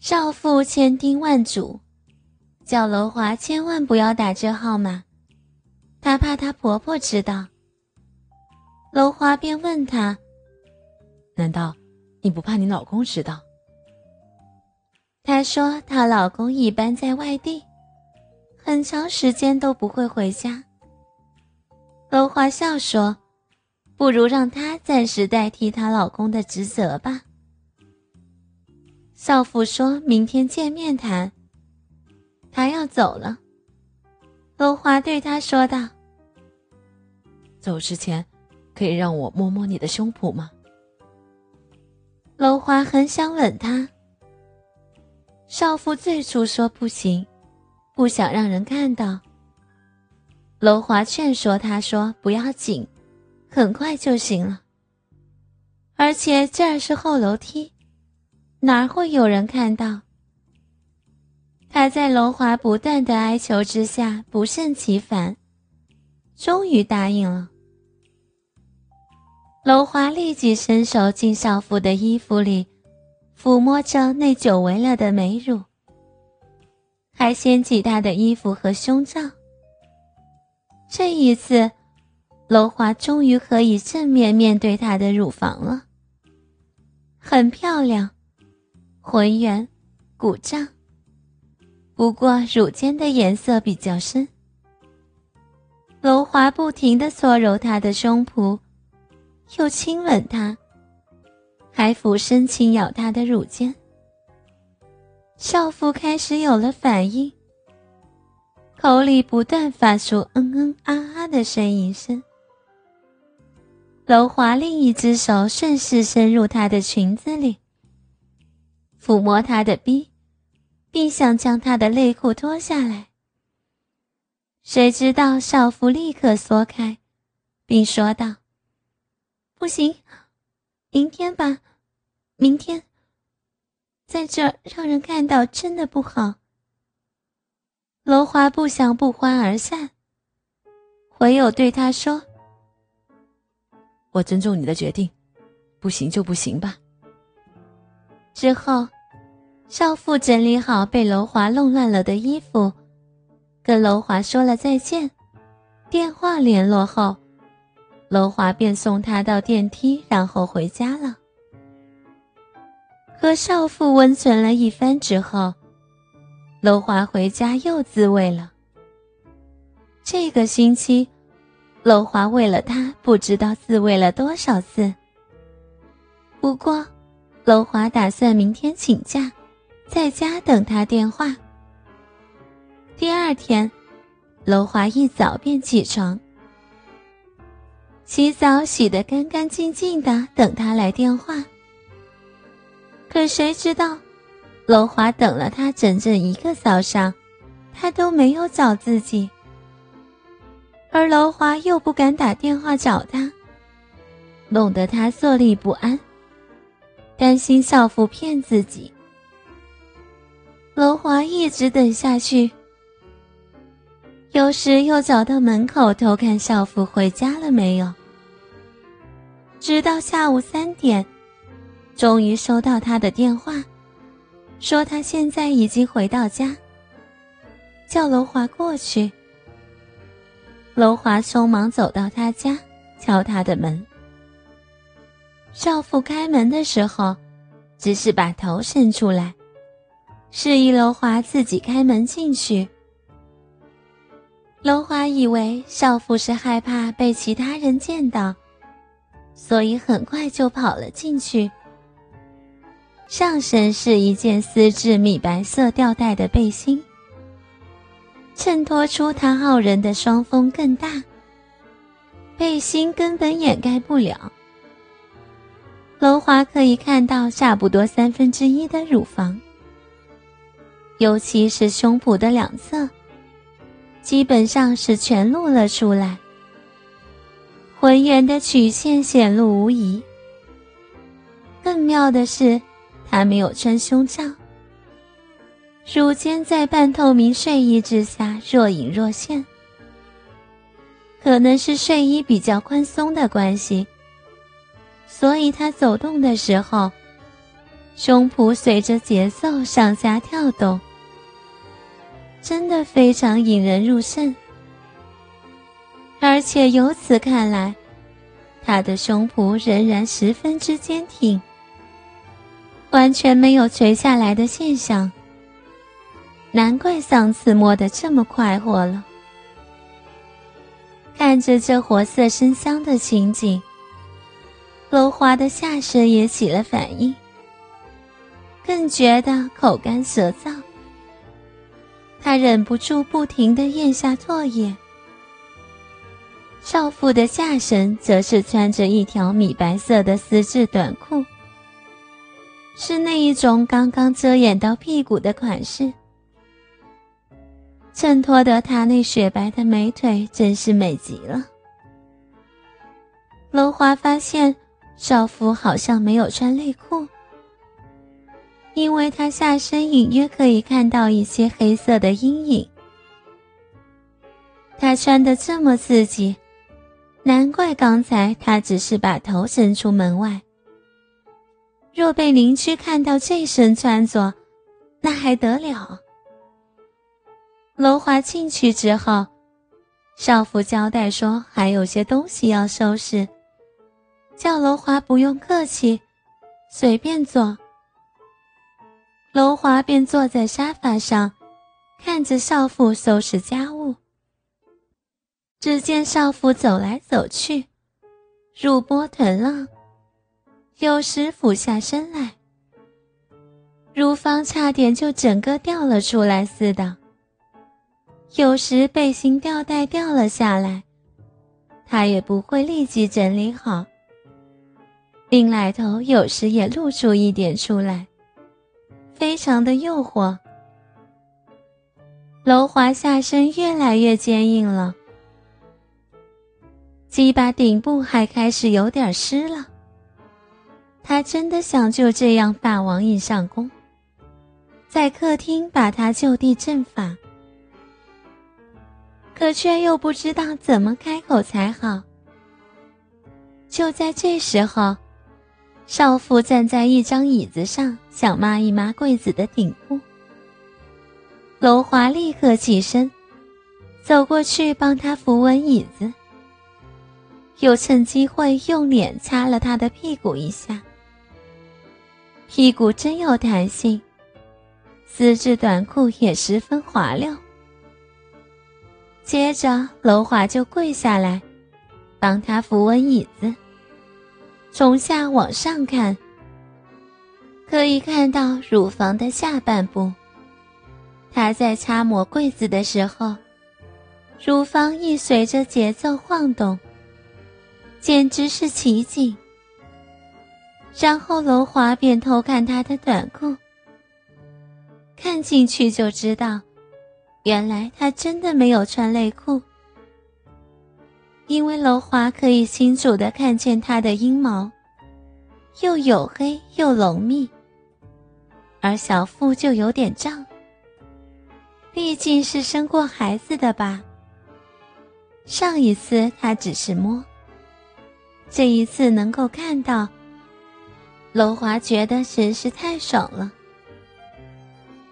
少妇千叮万嘱，叫楼华千万不要打这号码，她怕她婆婆知道。楼华便问她：“难道你不怕你老公知道？”她说：“她老公一般在外地，很长时间都不会回家。”楼华笑说：“不如让她暂时代替她老公的职责吧。”少妇说明天见面谈。他要走了。楼华对他说道：“走之前，可以让我摸摸你的胸脯吗？”楼华很想吻他。少妇最初说不行，不想让人看到。楼华劝说他说：“不要紧，很快就行了。而且这儿是后楼梯。”哪会有人看到？他在楼华不断的哀求之下不胜其烦，终于答应了。楼华立即伸手进少妇的衣服里，抚摸着那久违了的美乳，还掀起她的衣服和胸罩。这一次，楼华终于可以正面面对她的乳房了，很漂亮。浑圆，鼓胀。不过乳尖的颜色比较深。楼华不停的搓揉她的胸脯，又亲吻她，还俯身轻咬她的乳尖。少妇开始有了反应，口里不断发出嗯嗯啊啊的呻吟声。楼华另一只手顺势伸入她的裙子里。抚摸他的逼，并想将他的内裤脱下来。谁知道少妇立刻缩开，并说道：“不行，明天吧，明天。在这儿让人看到真的不好。”楼华不想不欢而散，唯有对他说：“我尊重你的决定，不行就不行吧。”之后。少妇整理好被楼华弄乱了的衣服，跟楼华说了再见，电话联络后，楼华便送她到电梯，然后回家了。和少妇温存了一番之后，楼华回家又自慰了。这个星期，楼华为了他不知道自慰了多少次。不过，楼华打算明天请假。在家等他电话。第二天，楼华一早便起床，洗澡洗得干干净净的，等他来电话。可谁知道，楼华等了他整整一个早上，他都没有找自己，而楼华又不敢打电话找他，弄得他坐立不安，担心少妇骗自己。楼华一直等下去，有时又走到门口偷看少妇回家了没有。直到下午三点，终于收到他的电话，说他现在已经回到家，叫楼华过去。楼华匆忙走到他家，敲他的门。少妇开门的时候，只是把头伸出来。示意楼华自己开门进去。楼华以为少妇是害怕被其他人见到，所以很快就跑了进去。上身是一件丝质米白色吊带的背心，衬托出她傲人的双峰更大。背心根本掩盖不了，楼华可以看到差不多三分之一的乳房。尤其是胸脯的两侧，基本上是全露了出来，浑圆的曲线显露无遗。更妙的是，她没有穿胸罩，乳尖在半透明睡衣之下若隐若现。可能是睡衣比较宽松的关系，所以她走动的时候，胸脯随着节奏上下跳动，真的非常引人入胜。而且由此看来，他的胸脯仍然十分之坚挺，完全没有垂下来的现象。难怪上次摸得这么快活了。看着这活色生香的情景，楼华的下身也起了反应，更觉得口干舌燥。他忍不住不停地咽下唾液。少妇的下身则是穿着一条米白色的丝质短裤，是那一种刚刚遮掩到屁股的款式，衬托得她那雪白的美腿真是美极了。楼华发现少妇好像没有穿内裤，因为他下身隐约可以看到一些黑色的阴影。他穿的这么刺激。难怪刚才他只是把头伸出门外。若被邻居看到这身穿着，那还得了？楼华进去之后，少妇交代说还有些东西要收拾，叫楼华不用客气，随便坐。楼华便坐在沙发上，看着少妇收拾家务。只见少妇走来走去，乳波腾浪，有时俯下身来，乳房差点就整个掉了出来似的。有时背心吊带掉了下来，她也不会立即整理好。另来头有时也露出一点出来，非常的诱惑。楼华下身越来越坚硬了。鸡巴顶部还开始有点湿了。他真的想就这样霸王硬上弓，在客厅把他就地正法，可却又不知道怎么开口才好。就在这时候，少妇站在一张椅子上，想抹一抹柜子的顶部。楼华立刻起身，走过去帮他扶稳椅子。又趁机会用脸擦了他的屁股一下，屁股真有弹性，丝质短裤也十分滑溜。接着，楼华就跪下来，帮他扶稳椅子，从下往上看，可以看到乳房的下半部。他在擦抹柜子的时候，乳房亦随着节奏晃动。简直是奇景。然后楼华便偷看她的短裤，看进去就知道，原来她真的没有穿内裤。因为楼华可以清楚的看见他的阴毛，又黝黑又浓密，而小腹就有点胀，毕竟是生过孩子的吧。上一次他只是摸。这一次能够看到，楼华觉得真是太爽了。